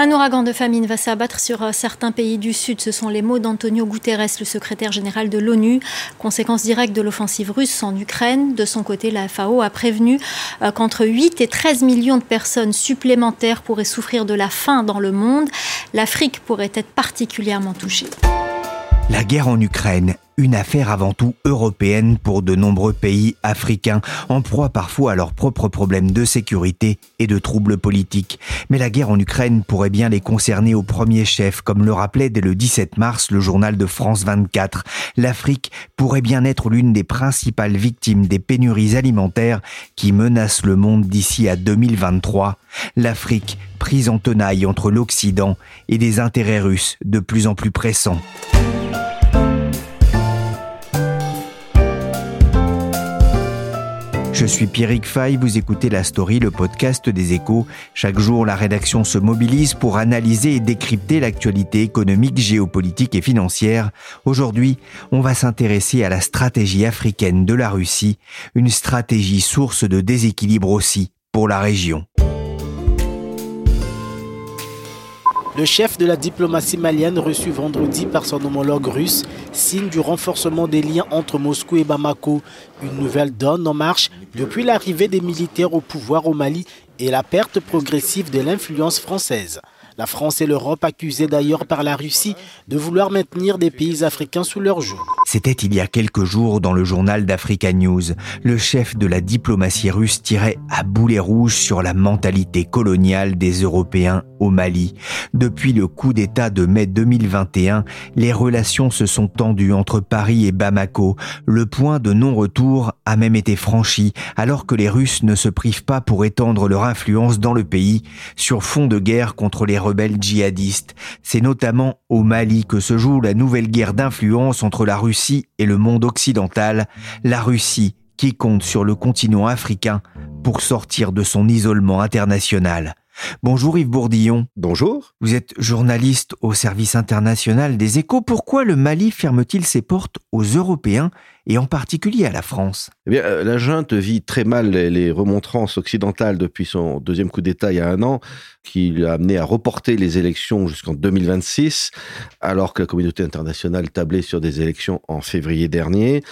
Un ouragan de famine va s'abattre sur euh, certains pays du Sud. Ce sont les mots d'Antonio Guterres, le secrétaire général de l'ONU. Conséquence directe de l'offensive russe en Ukraine. De son côté, la FAO a prévenu euh, qu'entre 8 et 13 millions de personnes supplémentaires pourraient souffrir de la faim dans le monde. L'Afrique pourrait être particulièrement touchée. La guerre en Ukraine une affaire avant tout européenne pour de nombreux pays africains, en proie parfois à leurs propres problèmes de sécurité et de troubles politiques. Mais la guerre en Ukraine pourrait bien les concerner au premier chef, comme le rappelait dès le 17 mars le journal de France 24. L'Afrique pourrait bien être l'une des principales victimes des pénuries alimentaires qui menacent le monde d'ici à 2023. L'Afrique prise en tenaille entre l'Occident et des intérêts russes de plus en plus pressants. Je suis Pierrick Fay, vous écoutez La Story, le podcast des échos. Chaque jour, la rédaction se mobilise pour analyser et décrypter l'actualité économique, géopolitique et financière. Aujourd'hui, on va s'intéresser à la stratégie africaine de la Russie, une stratégie source de déséquilibre aussi pour la région. Le chef de la diplomatie malienne reçu vendredi par son homologue russe signe du renforcement des liens entre Moscou et Bamako. Une nouvelle donne en marche depuis l'arrivée des militaires au pouvoir au Mali et la perte progressive de l'influence française. La France et l'Europe accusées d'ailleurs par la Russie de vouloir maintenir des pays africains sous leur joug. C'était il y a quelques jours dans le journal d'Africa News. Le chef de la diplomatie russe tirait à boulet rouge sur la mentalité coloniale des Européens au Mali. Depuis le coup d'État de mai 2021, les relations se sont tendues entre Paris et Bamako. Le point de non-retour a même été franchi alors que les Russes ne se privent pas pour étendre leur influence dans le pays sur fond de guerre contre les rebelles djihadistes. C'est notamment au Mali que se joue la nouvelle guerre d'influence entre la Russie et le monde occidental. La Russie qui compte sur le continent africain pour sortir de son isolement international. Bonjour Yves Bourdillon. Bonjour. Vous êtes journaliste au service international des échos. Pourquoi le Mali ferme-t-il ses portes aux Européens et en particulier à la France? Eh euh, la junte vit très mal les remontrances occidentales depuis son deuxième coup d'État il y a un an, qui l'a amené à reporter les élections jusqu'en 2026, alors que la communauté internationale tablait sur des élections en février dernier.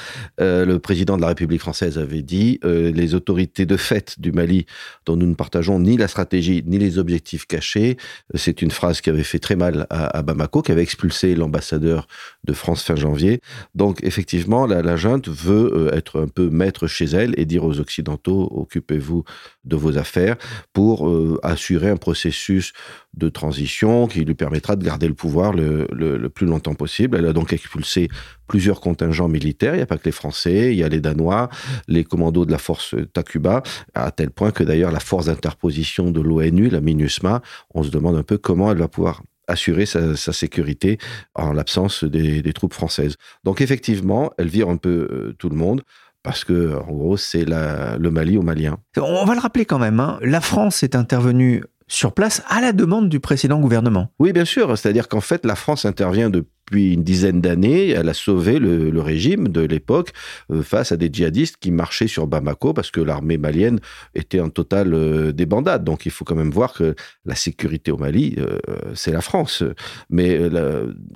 Euh, le président de la République française avait dit euh, les autorités de fait du Mali, dont nous ne partageons ni la stratégie ni les objectifs cachés. C'est une phrase qui avait fait très mal à, Bamako, qui avait expulsé l'ambassadeur de France fin janvier. Donc, effectivement, la, la junte veut être un peu maître chez elle et dire aux Occidentaux, occupez-vous de vos affaires pour euh, assurer un processus de transition qui lui permettra de garder le pouvoir le, plus longtemps possible. Elle a donc expulsé plusieurs contingents militaires. Il n'y a pas que les Français, il y a les Danois, les commandos de la force Takuba, à tel point que d'ailleurs la force d'interposition de l'ONU, la MINUSMA, on se demande un peu comment elle va pouvoir assurer sa, sécurité en l'absence des, troupes françaises. Donc effectivement, elle vire un peu euh, tout le monde parce que en gros c'est le Mali aux Maliens. On va le rappeler quand même. Hein. La France est intervenue sur place à la demande du précédent gouvernement. Oui, bien sûr. C'est-à-dire qu'en fait, la France intervient depuis une dizaine d'années. Elle a sauvé le, régime de l'époque euh, face à des djihadistes qui marchaient sur Bamako parce que l'armée malienne était en totale euh, débandade. Donc il faut quand même voir que la sécurité au Mali, euh, c'est la France. Mais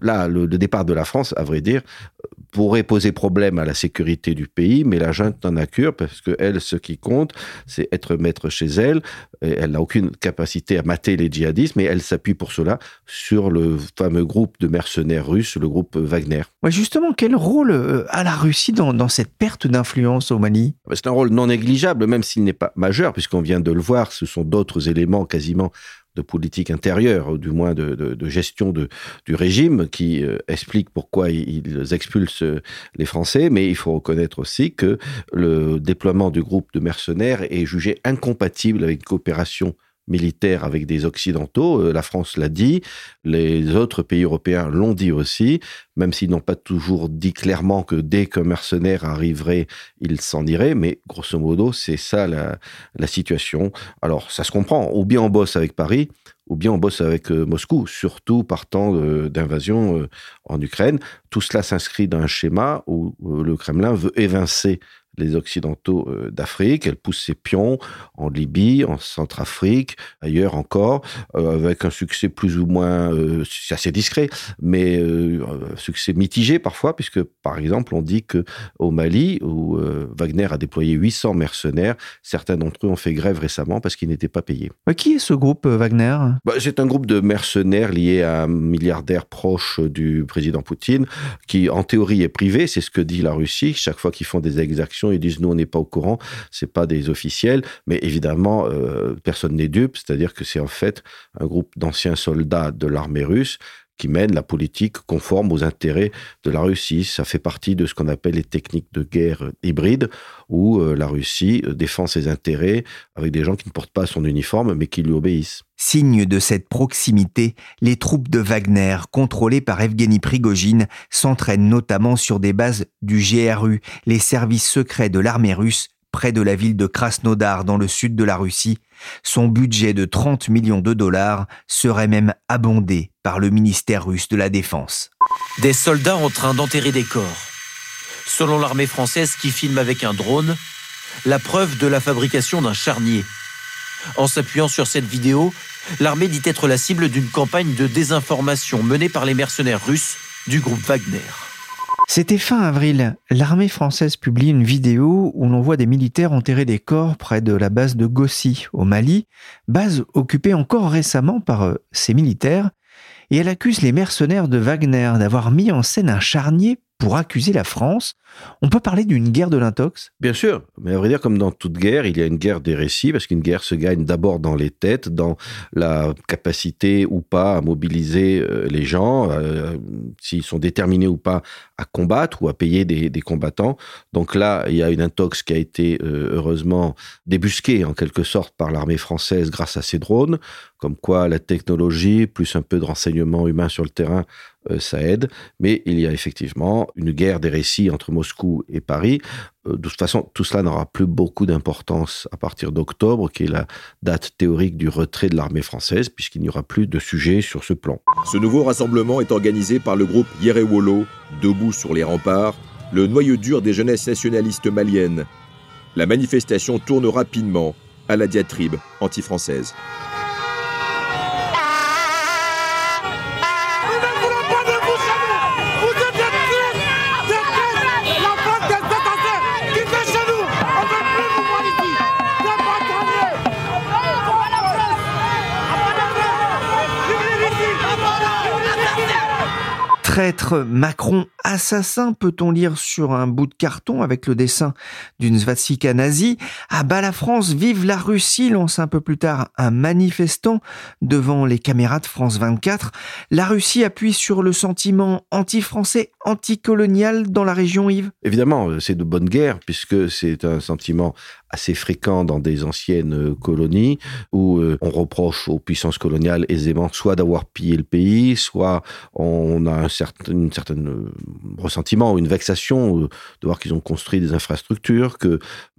là, le, départ de la France, à vrai dire, pourrait poser problème à la sécurité du pays, mais la junte n'en a cure parce que elle, ce qui compte, c'est être maître chez elle. elle n'a aucune capacité à mater les djihadistes, mais elle s'appuie pour cela sur le fameux groupe de mercenaires russes, le groupe Wagner. justement, quel rôle euh, a la Russie dans, dans cette perte d'influence au Mali C'est un rôle non négligeable, même s'il n'est pas majeur, puisqu'on vient de le voir, ce sont d'autres éléments quasiment de politique intérieure, ou du moins de, gestion du régime, qui euh, explique pourquoi ils expulsent les Français. Mais il faut reconnaître aussi que le déploiement du groupe de mercenaires est jugé incompatible avec une coopération militaire avec des Occidentaux. Euh, la France l'a dit, les autres pays européens l'ont dit aussi, même s'ils n'ont pas toujours dit clairement que dès qu'un mercenaire arriverait, il s'en irait. Mais grosso modo, c'est ça la, situation. Alors, ça se comprend. Ou bien on bosse avec Paris, ou bien on bosse avec euh, Moscou, surtout partant d'invasion euh, en Ukraine. Tout cela s'inscrit dans un schéma où le Kremlin veut évincer les Occidentaux euh, d'Afrique. Elle pousse ses pions en Libye, en Centrafrique, ailleurs encore, euh, avec un succès plus ou moins, euh, c'est assez discret, mais un succès mitigé parfois, puisque par exemple on dit que au Mali, où Wagner a déployé 800 mercenaires, certains d'entre eux ont fait grève récemment parce qu'ils n'étaient pas payés. Qui est ce groupe Wagner? Bah, C'est un groupe de mercenaires liés à un milliardaire proche du président Poutine, qui en théorie est privé, c'est ce que dit la Russie, chaque fois qu'ils font des exactions ils disent nous on n'est pas au courant, c'est pas des officiels, mais évidemment euh, personne n'est dupe, c'est-à-dire que c'est en fait un groupe d'anciens soldats de l'armée russe qui mène la politique conforme aux intérêts de la Russie. Ça fait partie de ce qu'on appelle les techniques de guerre hybride, où euh, la Russie euh, défend ses intérêts avec des gens qui ne portent pas son uniforme, mais qui lui obéissent. Signe de cette proximité, les troupes de Wagner, contrôlées par Evgeny Prigogine, s'entraînent notamment sur des bases du GRU, les services secrets de l'armée russe, près de la ville de Krasnodar dans le sud de la Russie, son budget de 30 millions de dollars serait même abondé par le ministère russe de la Défense. Des soldats en train d'enterrer des corps. Selon l'armée française qui filme avec un drone, la preuve de la fabrication d'un charnier. En s'appuyant sur cette vidéo, l'armée dit être la cible d'une campagne de désinformation menée par les mercenaires russes du groupe Wagner. C'était fin avril. L'armée française publie une vidéo où l'on voit des militaires enterrer des corps près de la base de Gossi, au Mali, base occupée encore récemment par euh, ces militaires, et elle accuse les mercenaires de Wagner d'avoir mis en scène un charnier pour accuser la France. On peut parler d'une guerre de l'intox? Bien sûr, mais à vrai dire, comme dans toute guerre, il y a une guerre des récits, parce qu'une guerre se gagne d'abord dans les têtes, dans la capacité ou pas à mobiliser euh, les gens, euh, s'ils sont déterminés ou pas à combattre ou à payer des, combattants. Donc là, il y a une intox qui a été euh, heureusement débusquée en quelque sorte par l'armée française grâce à ces drones, comme quoi la technologie, plus un peu de renseignement humain sur le terrain, ça aide. Mais il y a effectivement une guerre des récits entre Moscou et Paris. Euh, de toute façon, tout cela n'aura plus beaucoup d'importance à partir d'octobre, qui est la date théorique du retrait de l'armée française, puisqu'il n'y aura plus de sujet sur ce plan. Ce nouveau rassemblement est organisé par le groupe Yerewolo, debout sur les remparts, le noyau dur des jeunesses nationalistes maliennes. La manifestation tourne rapidement à la diatribe anti-française. Traître Macron assassin, peut-on lire sur un bout de carton avec le dessin d'une svastika nazie. À bas la France, vive la Russie, lance un peu plus tard un manifestant devant les caméras de France 24. La Russie appuie sur le sentiment anti-français, anti-colonial dans la région, Yves Évidemment, c'est de bonne guerre, puisque c'est un sentiment assez fréquent dans des anciennes euh, colonies où euh, on reproche aux puissances coloniales aisément soit d'avoir pillé le pays, soit on a un certain une certaine euh, ressentiment une vexation de voir qu'ils ont construit des infrastructures, qu'il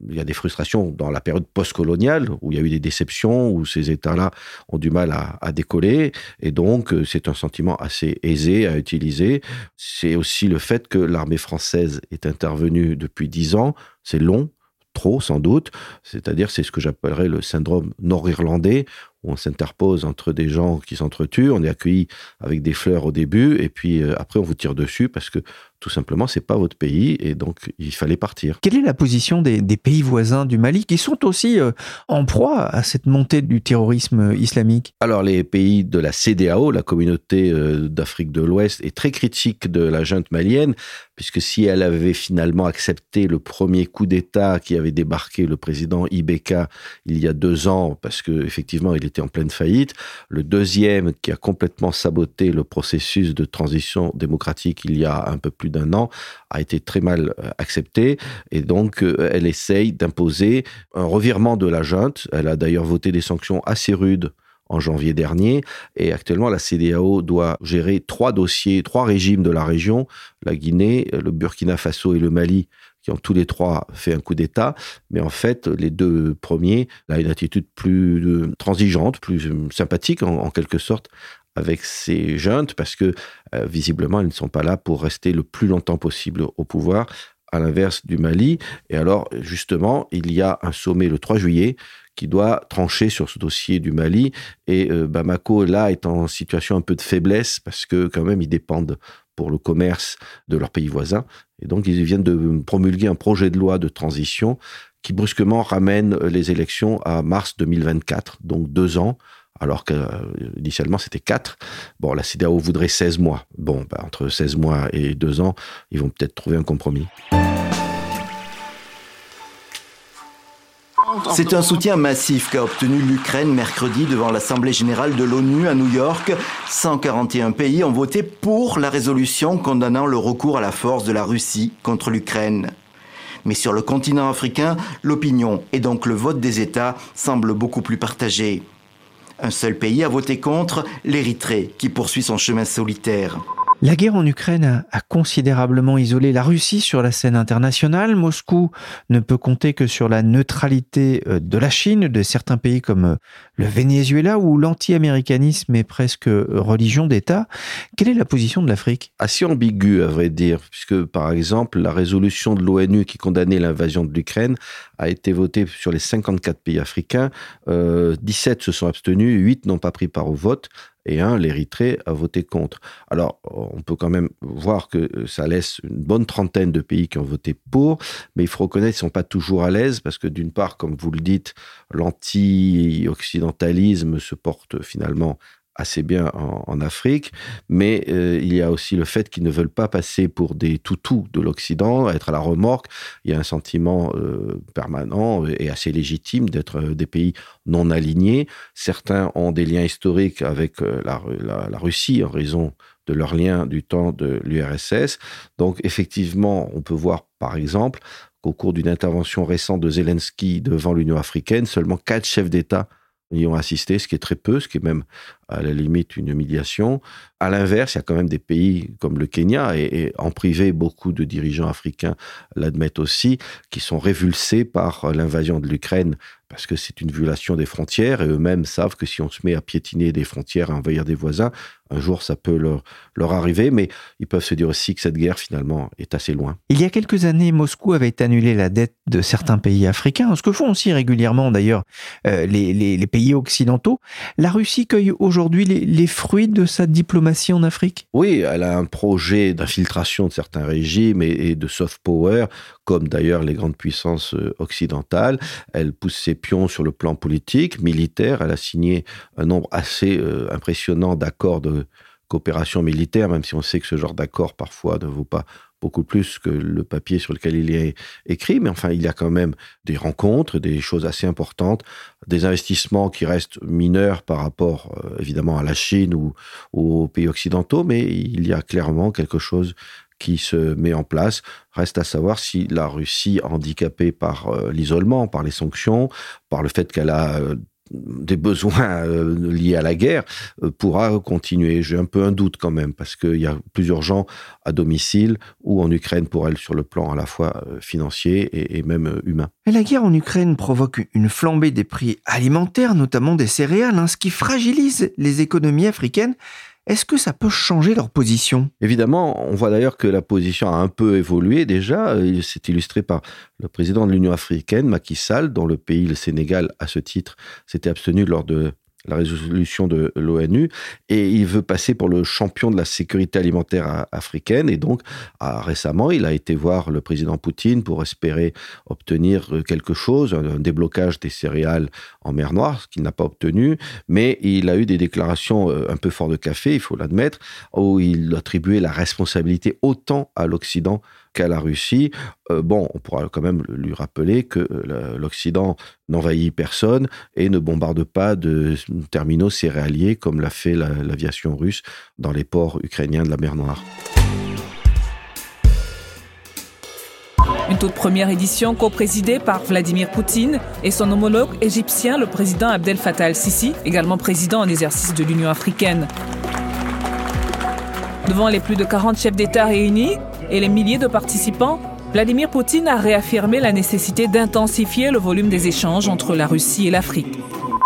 y a des frustrations dans la période post-coloniale où il y a eu des déceptions, où ces États-là ont du mal à décoller. Et donc, c'est un sentiment assez aisé à utiliser. C'est aussi le fait que l'armée française est intervenue depuis dix ans. C'est long, trop sans doute, c'est-à-dire c'est ce que j'appellerais le syndrome nord-irlandais, où on s'interpose entre des gens qui s'entretuent, on est accueilli avec des fleurs au début, et puis euh, après on vous tire dessus parce que tout simplement c'est pas votre pays, et donc il fallait partir. Quelle est la position des, pays voisins du Mali qui sont aussi euh, en proie à cette montée du terrorisme islamique? Alors les pays de la CDAO, la communauté euh, d'Afrique de l'Ouest, est très critique de la junte malienne, puisque si elle avait finalement accepté le premier coup d'État qui avait débarqué le président Ibeka il y a deux ans, parce que effectivement il était en pleine faillite. Le deuxième, qui a complètement saboté le processus de transition démocratique il y a un peu plus d'un an, a été très mal euh, accepté. Et donc, euh, elle essaye d'imposer un revirement de la junte. Elle a d'ailleurs voté des sanctions assez rudes en janvier dernier. Et actuellement, la CDAO doit gérer trois dossiers, trois régimes de la région, la Guinée, le Burkina Faso et le Mali, qui ont tous les trois fait un coup d'État. Mais en fait, les deux premiers ont une attitude plus euh, transigeante, plus euh, sympathique en, quelque sorte avec ces jeunes, parce que euh, visiblement, ils ne sont pas là pour rester le plus longtemps possible au pouvoir, à l'inverse du Mali. Et alors, justement, il y a un sommet le 3 juillet qui doit trancher sur ce dossier du Mali. Et Bamako, là, est en situation un peu de faiblesse parce que quand même, ils dépendent pour le commerce de leurs pays voisins. Et donc, ils viennent de promulguer un projet de loi de transition qui brusquement ramène les élections à mars 2024, donc deux ans, alors qu'initialement c'était quatre. Bon, la CDAO voudrait 16 mois. Bon, bah, entre 16 mois et deux ans, ils vont peut-être trouver un compromis. C'est un soutien massif qu'a obtenu l'Ukraine mercredi devant l'Assemblée générale de l'ONU à New York. 141 pays ont voté pour la résolution condamnant le recours à la force de la Russie contre l'Ukraine. Mais sur le continent africain, l'opinion et donc le vote des États semblent beaucoup plus partagés. Un seul pays a voté contre, l'Érythrée, qui poursuit son chemin solitaire. La guerre en Ukraine a, considérablement isolé la Russie sur la scène internationale. Moscou ne peut compter que sur la neutralité euh, de la Chine, de certains pays comme euh, le Venezuela, où l'anti-américanisme est presque euh, religion d'État. Quelle est la position de l'Afrique? Assez ambiguë, à vrai dire, puisque par exemple, la résolution de l'ONU qui condamnait l'invasion de l'Ukraine a été votée sur les 54 pays africains. 17 se sont abstenus, 8 n'ont pas pris part au vote et un, l'Érythrée, a voté contre. Alors, on peut quand même voir que euh, ça laisse une bonne trentaine de pays qui ont voté pour, mais il faut reconnaître qu'ils ne sont pas toujours à l'aise parce que d'une part, comme vous le dites, l'anti-occidentalisme se porte finalement assez bien en, Afrique, mais euh, il y a aussi le fait qu'ils ne veulent pas passer pour des toutous de l'Occident, être à la remorque. Il y a un sentiment euh, permanent et assez légitime d'être euh, des pays non alignés. Certains ont des liens historiques avec la, la, Russie en raison de leurs liens du temps de l'URSS. Donc effectivement, on peut voir par exemple qu'au cours d'une intervention récente de Zelensky devant l'Union africaine, seulement quatre chefs d'État y ont assisté, ce qui est très peu, ce qui est même à la limite une humiliation. À l'inverse, il y a quand même des pays comme le Kenya, et, en privé, beaucoup de dirigeants africains l'admettent aussi, qui sont révulsés par l'invasion de l'Ukraine, parce que c'est une violation des frontières, et eux-mêmes savent que si on se met à piétiner des frontières, à envahir des voisins, un jour ça peut leur, leur arriver, mais ils peuvent se dire aussi que cette guerre, finalement, est assez loin. Il y a quelques années, Moscou avait annulé la dette de certains pays africains, ce que font aussi régulièrement d'ailleurs euh, les, les pays occidentaux. La Russie cueille aujourd'hui aujourd'hui les, fruits de sa diplomatie en Afrique? Oui, elle a un projet d'infiltration de certains régimes et, de soft power, comme d'ailleurs les grandes puissances euh, occidentales. Elle pousse ses pions sur le plan politique, militaire. Elle a signé un nombre assez euh, impressionnant d'accords de coopération militaire, même si on sait que ce genre d'accord parfois ne vaut pas beaucoup plus que le papier sur lequel il est écrit, mais enfin, il y a quand même des rencontres, des choses assez importantes, des investissements qui restent mineurs par rapport, euh, évidemment, à la Chine ou, aux pays occidentaux, mais il y a clairement quelque chose qui se met en place. Reste à savoir si la Russie, handicapée par euh, l'isolement, par les sanctions, par le fait qu'elle a euh, des besoins euh, liés à la guerre euh, pourra continuer. J'ai un peu un doute quand même parce qu'il y a plusieurs gens à domicile ou en Ukraine pour elle sur le plan à la fois euh, financier et, même humain. La guerre en Ukraine provoque une flambée des prix alimentaires, notamment des céréales, hein, ce qui fragilise les économies africaines. Est-ce que ça peut changer leur position? Évidemment, on voit d'ailleurs que la position a un peu évolué déjà. C'est illustré par le président de l'Union africaine, Macky Sall, dont le pays, le Sénégal, à ce titre, s'était abstenu lors de la résolution de l'ONU, et il veut passer pour le champion de la sécurité alimentaire africaine. Et donc, récemment, il a été voir le président Poutine pour espérer obtenir euh, quelque chose, un, déblocage des céréales en mer Noire, ce qu'il n'a pas obtenu. Mais il a eu des déclarations euh, un peu fort de café, il faut l'admettre, où il attribuait la responsabilité autant à l'Occident qu'à la Russie. Euh, bon, on pourra quand même lui rappeler que l'Occident n'envahit personne et ne bombarde pas de terminaux céréaliers comme l'a fait l'aviation russe dans les ports ukrainiens de la mer Noire. Une toute première édition co-présidée par Vladimir Poutine et son homologue égyptien, le président Abdel Fattah el-Sisi, également président en exercice de l'Union africaine. Devant les plus de 40 chefs d'État réunis et les milliers de participants, Vladimir Poutine a réaffirmé la nécessité d'intensifier le volume des échanges entre la Russie et l'Afrique.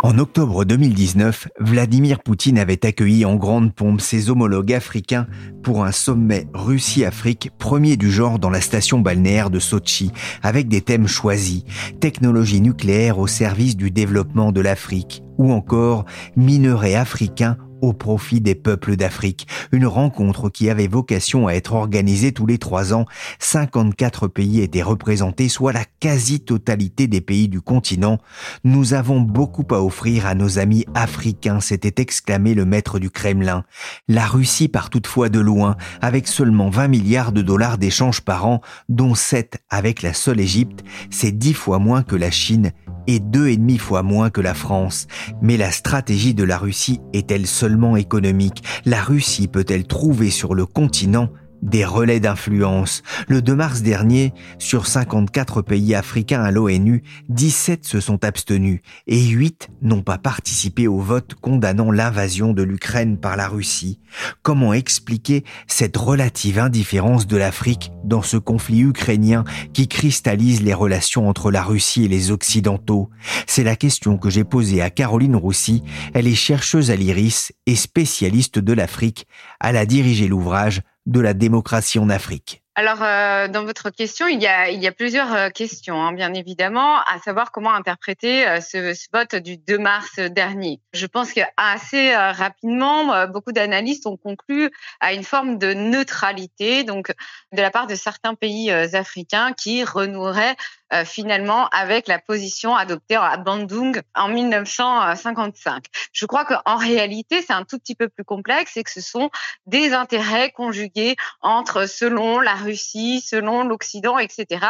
En octobre 2019, Vladimir Poutine avait accueilli en grande pompe ses homologues africains pour un sommet Russie-Afrique, premier du genre dans la station balnéaire de Sochi, avec des thèmes choisis, technologie nucléaire au service du développement de l'Afrique, ou encore minerais africains au profit des peuples d'Afrique. Une rencontre qui avait vocation à être organisée tous les trois ans. 54 pays étaient représentés, soit la quasi-totalité des pays du continent. Nous avons beaucoup à offrir à nos amis africains, s'était exclamé le maître du Kremlin. La Russie part toutefois de loin, avec seulement 20 milliards de dollars d'échanges par an, dont 7 avec la seule Égypte. C'est 10 fois moins que la Chine et deux et demi fois moins que la France. Mais la stratégie de la Russie est-elle seulement économique La Russie peut-elle trouver sur le continent des relais d'influence. Le 2 mars dernier, sur 54 pays africains à l'ONU, 17 se sont abstenus et 8 n'ont pas participé au vote condamnant l'invasion de l'Ukraine par la Russie. Comment expliquer cette relative indifférence de l'Afrique dans ce conflit ukrainien qui cristallise les relations entre la Russie et les Occidentaux? C'est la question que j'ai posée à Caroline Roussy. Elle est chercheuse à l'IRIS et spécialiste de l'Afrique. Elle a dirigé l'ouvrage de la démocratie en Afrique alors, euh, dans votre question, il y a, plusieurs euh, questions, hein, bien évidemment, à savoir comment interpréter euh, ce, ce, vote du 2 mars dernier. Je pense qu'assez rapidement, beaucoup d'analystes ont conclu à une forme de neutralité, donc de la part de certains pays africains qui renoueraient finalement avec la position adoptée à Bandung en 1955. Je crois qu'en réalité, c'est un tout petit peu plus complexe et que ce sont des intérêts conjugués entre, selon la Russie, selon l'Occident, etc.,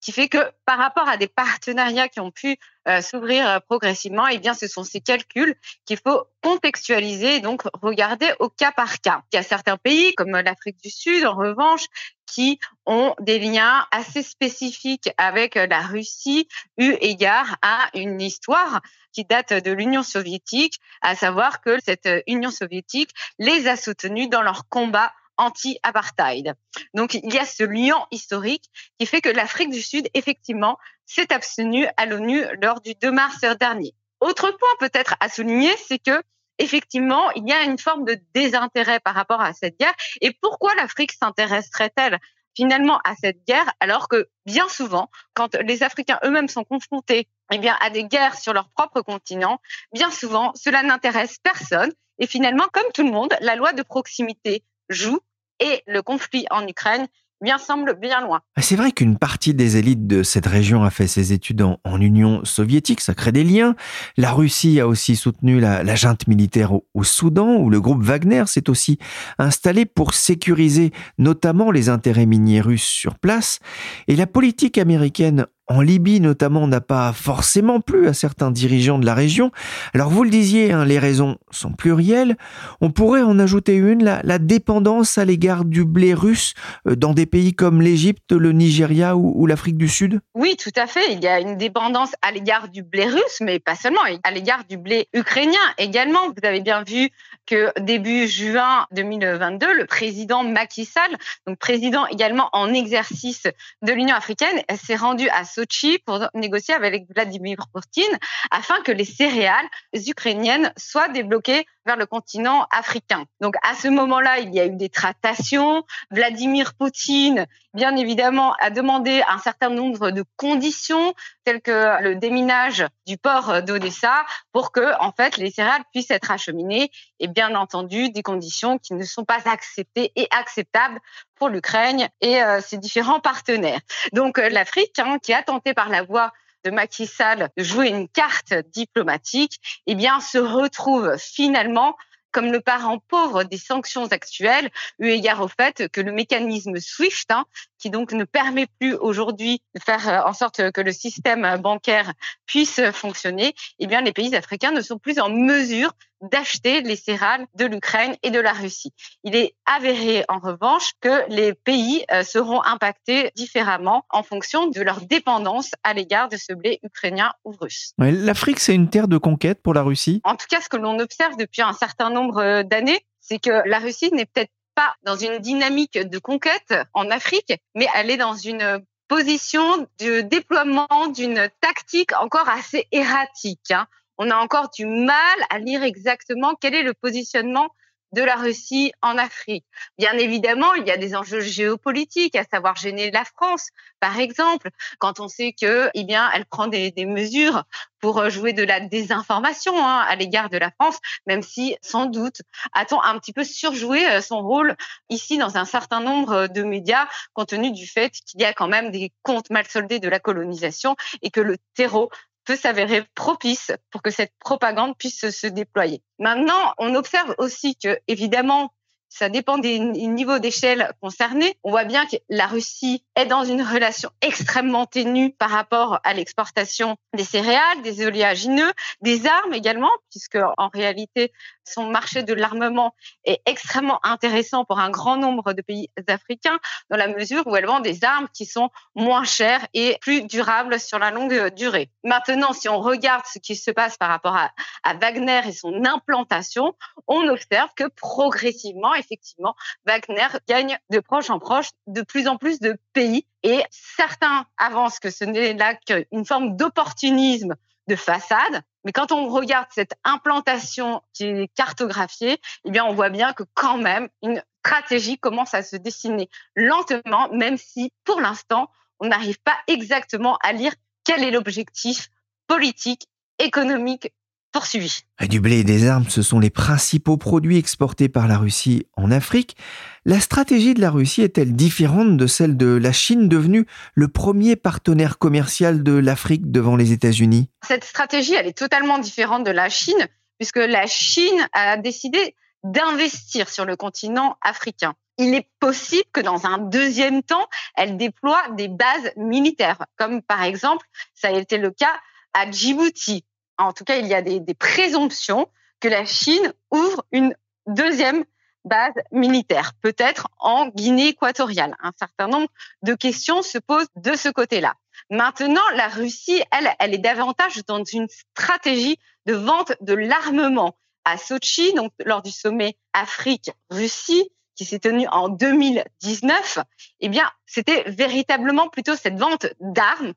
qui fait que par rapport à des partenariats qui ont pu euh, s'ouvrir euh, progressivement, eh bien, ce sont ces calculs qu'il faut contextualiser et donc regarder au cas par cas. Il y a certains pays, comme l'Afrique du Sud, en revanche, qui ont des liens assez spécifiques avec la Russie, eu égard à une histoire qui date de l'Union soviétique, à savoir que cette Union soviétique les a soutenus dans leur combat anti-apartheid. Donc il y a ce lien historique qui fait que l'Afrique du Sud, effectivement, s'est abstenue à l'ONU lors du 2 mars dernier. Autre point peut-être à souligner, c'est que effectivement, il y a une forme de désintérêt par rapport à cette guerre. Et pourquoi l'Afrique s'intéresserait-elle finalement à cette guerre alors que bien souvent, quand les Africains eux-mêmes sont confrontés eh bien, à des guerres sur leur propre continent, bien souvent, cela n'intéresse personne. Et finalement, comme tout le monde, la loi de proximité joue et le conflit en Ukraine bien semble bien loin. Ah, c'est vrai qu'une partie des élites de cette région a fait ses études en, Union soviétique, ça crée des liens. La Russie a aussi soutenu la, junte militaire au, au, Soudan, où le groupe Wagner s'est aussi installé pour sécuriser notamment les intérêts miniers russes sur place. Et la politique américaine en Libye notamment n'a pas forcément plu à certains dirigeants de la région. Alors vous le disiez, hein, les raisons sont plurielles. On pourrait en ajouter une, la, dépendance à l'égard du blé russe euh, dans des pays comme l'Égypte, le Nigeria ou, l'Afrique du Sud Oui, tout à fait. Il y a une dépendance à l'égard du blé russe, mais pas seulement, à l'égard du blé ukrainien également. Vous avez bien vu que début juin 2022, le président Macky Sall, donc président également en exercice de l'Union africaine, s'est rendu à Sochi pour négocier avec Vladimir Poutine afin que les céréales ukrainiennes soient débloquées le continent africain. Donc à ce moment-là, il y a eu des tractations. Vladimir Poutine, bien évidemment, a demandé un certain nombre de conditions telles que le déminage du port d'Odessa pour que en fait les céréales puissent être acheminées et bien entendu des conditions qui ne sont pas acceptées et acceptables pour l'Ukraine et euh, ses différents partenaires. Donc euh, l'Afrique, hein, qui a tenté par la voie de Macky Sall jouer une carte diplomatique, eh bien, se retrouve finalement comme le parent pauvre des sanctions actuelles, eu égard au fait que le mécanisme SWIFT, hein, qui donc ne permet plus aujourd'hui de faire euh, en sorte que le système bancaire puisse fonctionner, eh bien les pays africains ne sont plus en mesure d'acheter les céréales de l'Ukraine et de la Russie. Il est avéré en revanche que les pays euh, seront impactés différemment en fonction de leur dépendance à l'égard de ce blé ukrainien ou russe. L'Afrique, c'est une terre de conquête pour la Russie En tout cas, ce que l'on observe depuis un certain nombre euh, d'années, c'est que la Russie n'est peut-être pas dans une dynamique de conquête en Afrique, mais elle est dans une position de déploiement d'une tactique encore assez erratique. Hein. On a encore du mal à lire exactement quel est le positionnement de la Russie en Afrique. Bien évidemment, il y a des enjeux géopolitiques, à savoir gêner la France, par exemple, quand on sait que, eh bien, elle prend des, mesures pour euh, jouer de la désinformation hein, à l'égard de la France, même si, sans doute, a-t-on un petit peu surjoué euh, son rôle ici dans un certain nombre de médias, compte tenu du fait qu'il y a quand même des comptes mal soldés de la colonisation et que le terreau peut s'avérer propice pour que cette propagande puisse se déployer. Maintenant, on observe aussi que, évidemment, ça dépend des niveaux d'échelle concernés. On voit bien que la Russie est dans une relation extrêmement ténue par rapport à l'exportation des céréales, des oléagineux, des armes également, puisque en réalité, son marché de l'armement est extrêmement intéressant pour un grand nombre de pays africains, dans la mesure où elle vend des armes qui sont moins chères et plus durables sur la longue durée. Maintenant, si on regarde ce qui se passe par rapport à, à Wagner et son implantation, on observe que progressivement, effectivement, Wagner gagne de proche en proche de plus en plus de pays et certains avancent que ce n'est là qu'une forme d'opportunisme de façade. Mais quand on regarde cette implantation qui est cartographiée, eh bien, on voit bien que quand même une stratégie commence à se dessiner lentement, même si pour l'instant, on n'arrive pas exactement à lire quel est l'objectif politique, économique poursuivi. Du blé et des armes, ce sont les principaux produits exportés par la Russie en Afrique. La stratégie de la Russie est-elle différente de celle de la Chine, devenue le premier partenaire commercial de l'Afrique devant les États-Unis? Cette stratégie, elle est totalement différente de la Chine, puisque la Chine a décidé d'investir sur le continent africain. Il est possible que dans un deuxième temps, elle déploie des bases militaires, comme par exemple, ça a été le cas à Djibouti, en tout cas, il y a des, présomptions que la Chine ouvre une deuxième base militaire, peut-être en Guinée équatoriale. Un certain nombre de questions se posent de ce côté-là. Maintenant, la Russie, elle, elle est davantage dans une stratégie de vente de l'armement. À Sochi, donc lors du sommet Afrique-Russie, qui s'est tenu en 2019, eh bien, c'était véritablement plutôt cette vente d'armes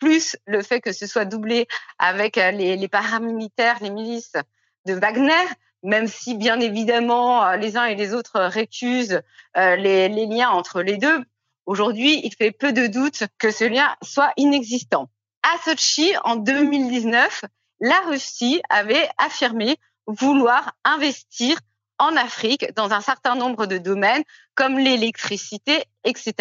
plus le fait que ce soit doublé avec euh, les, paramilitaires, les milices de Wagner, même si bien évidemment euh, les uns et les autres récusent euh, les, liens entre les deux, aujourd'hui, il fait peu de doute que ce lien soit inexistant. À Sochi, en 2019, la Russie avait affirmé vouloir investir en Afrique dans un certain nombre de domaines comme l'électricité, etc.,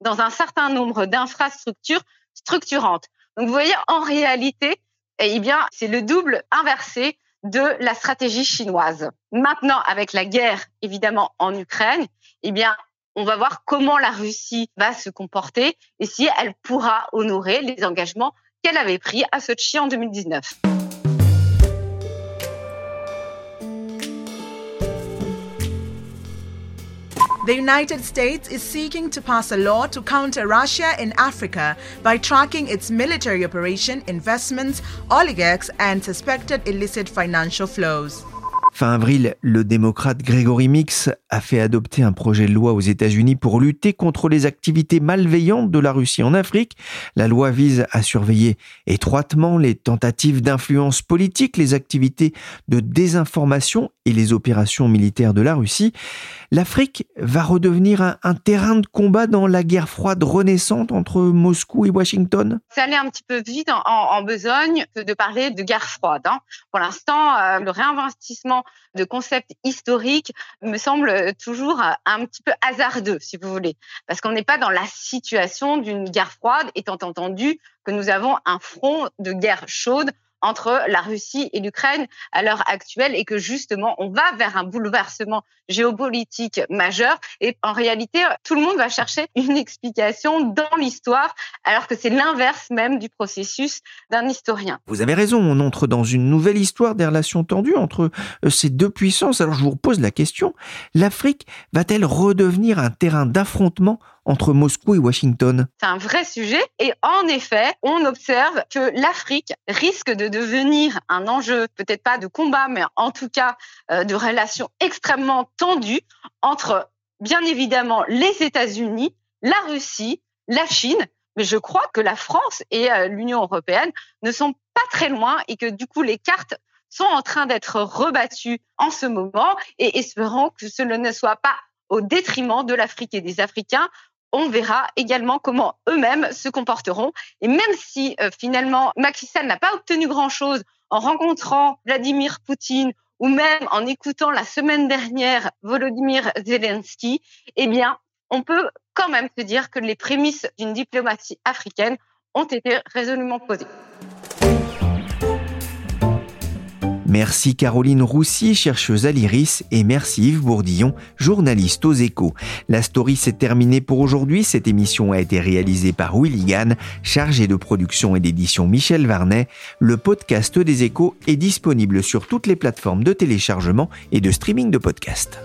dans un certain nombre d'infrastructures structurante. Donc vous voyez, en réalité, eh bien, c'est le double inversé de la stratégie chinoise. Maintenant, avec la guerre, évidemment, en Ukraine, eh bien, on va voir comment la Russie va se comporter et si elle pourra honorer les engagements qu'elle avait pris à Sochi en 2019. The United States is seeking to pass a law to counter Russia in Africa by tracking its military operation, investments, oligarchs, and suspected illicit financial flows. Fin avril, le démocrate Gregory Mix a fait adopter un projet de loi aux États-Unis pour lutter contre les activités malveillantes de la Russie en Afrique. La loi vise à surveiller étroitement les tentatives d'influence politique, les activités de désinformation et les opérations militaires de la Russie. L'Afrique va redevenir un, terrain de combat dans la guerre froide renaissante entre Moscou et Washington Ça allait un petit peu vite en, besogne de parler de guerre froide. Hein. Pour l'instant, euh, le réinvestissement de concepts historiques me semble toujours un petit peu hasardeux, si vous voulez, parce qu'on n'est pas dans la situation d'une guerre froide, étant entendu que nous avons un front de guerre chaude entre la Russie et l'Ukraine à l'heure actuelle et que justement on va vers un bouleversement géopolitique majeur et en réalité tout le monde va chercher une explication dans l'histoire alors que c'est l'inverse même du processus d'un historien. Vous avez raison, on entre dans une nouvelle histoire des relations tendues entre euh, ces deux puissances. Alors je vous repose la question, l'Afrique va-t-elle redevenir un terrain d'affrontement entre Moscou et Washington. C'est un vrai sujet. Et en effet, on observe que l'Afrique risque de devenir un enjeu, peut-être pas de combat, mais en tout cas euh, de relations extrêmement tendues entre, bien évidemment, les États-Unis, la Russie, la Chine, mais je crois que la France et euh, l'Union européenne ne sont pas très loin et que du coup les cartes sont en train d'être rebattues en ce moment et espérons que cela ne soit pas au détriment de l'Afrique et des Africains on verra également comment eux-mêmes se comporteront. Et même si euh, finalement Macky n'a pas obtenu grand-chose en rencontrant Vladimir Poutine ou même en écoutant la semaine dernière Volodymyr Zelensky, eh bien, on peut quand même se dire que les prémices d'une diplomatie africaine ont été résolument posées. Merci Caroline Roussy, chercheuse à l'IRIS, et merci Yves Bourdillon, journaliste aux échos. La story s'est terminée pour aujourd'hui. Cette émission a été réalisée par Willy chargé de production et d'édition Michel Varnet. Le podcast des échos est disponible sur toutes les plateformes de téléchargement et de streaming de podcasts.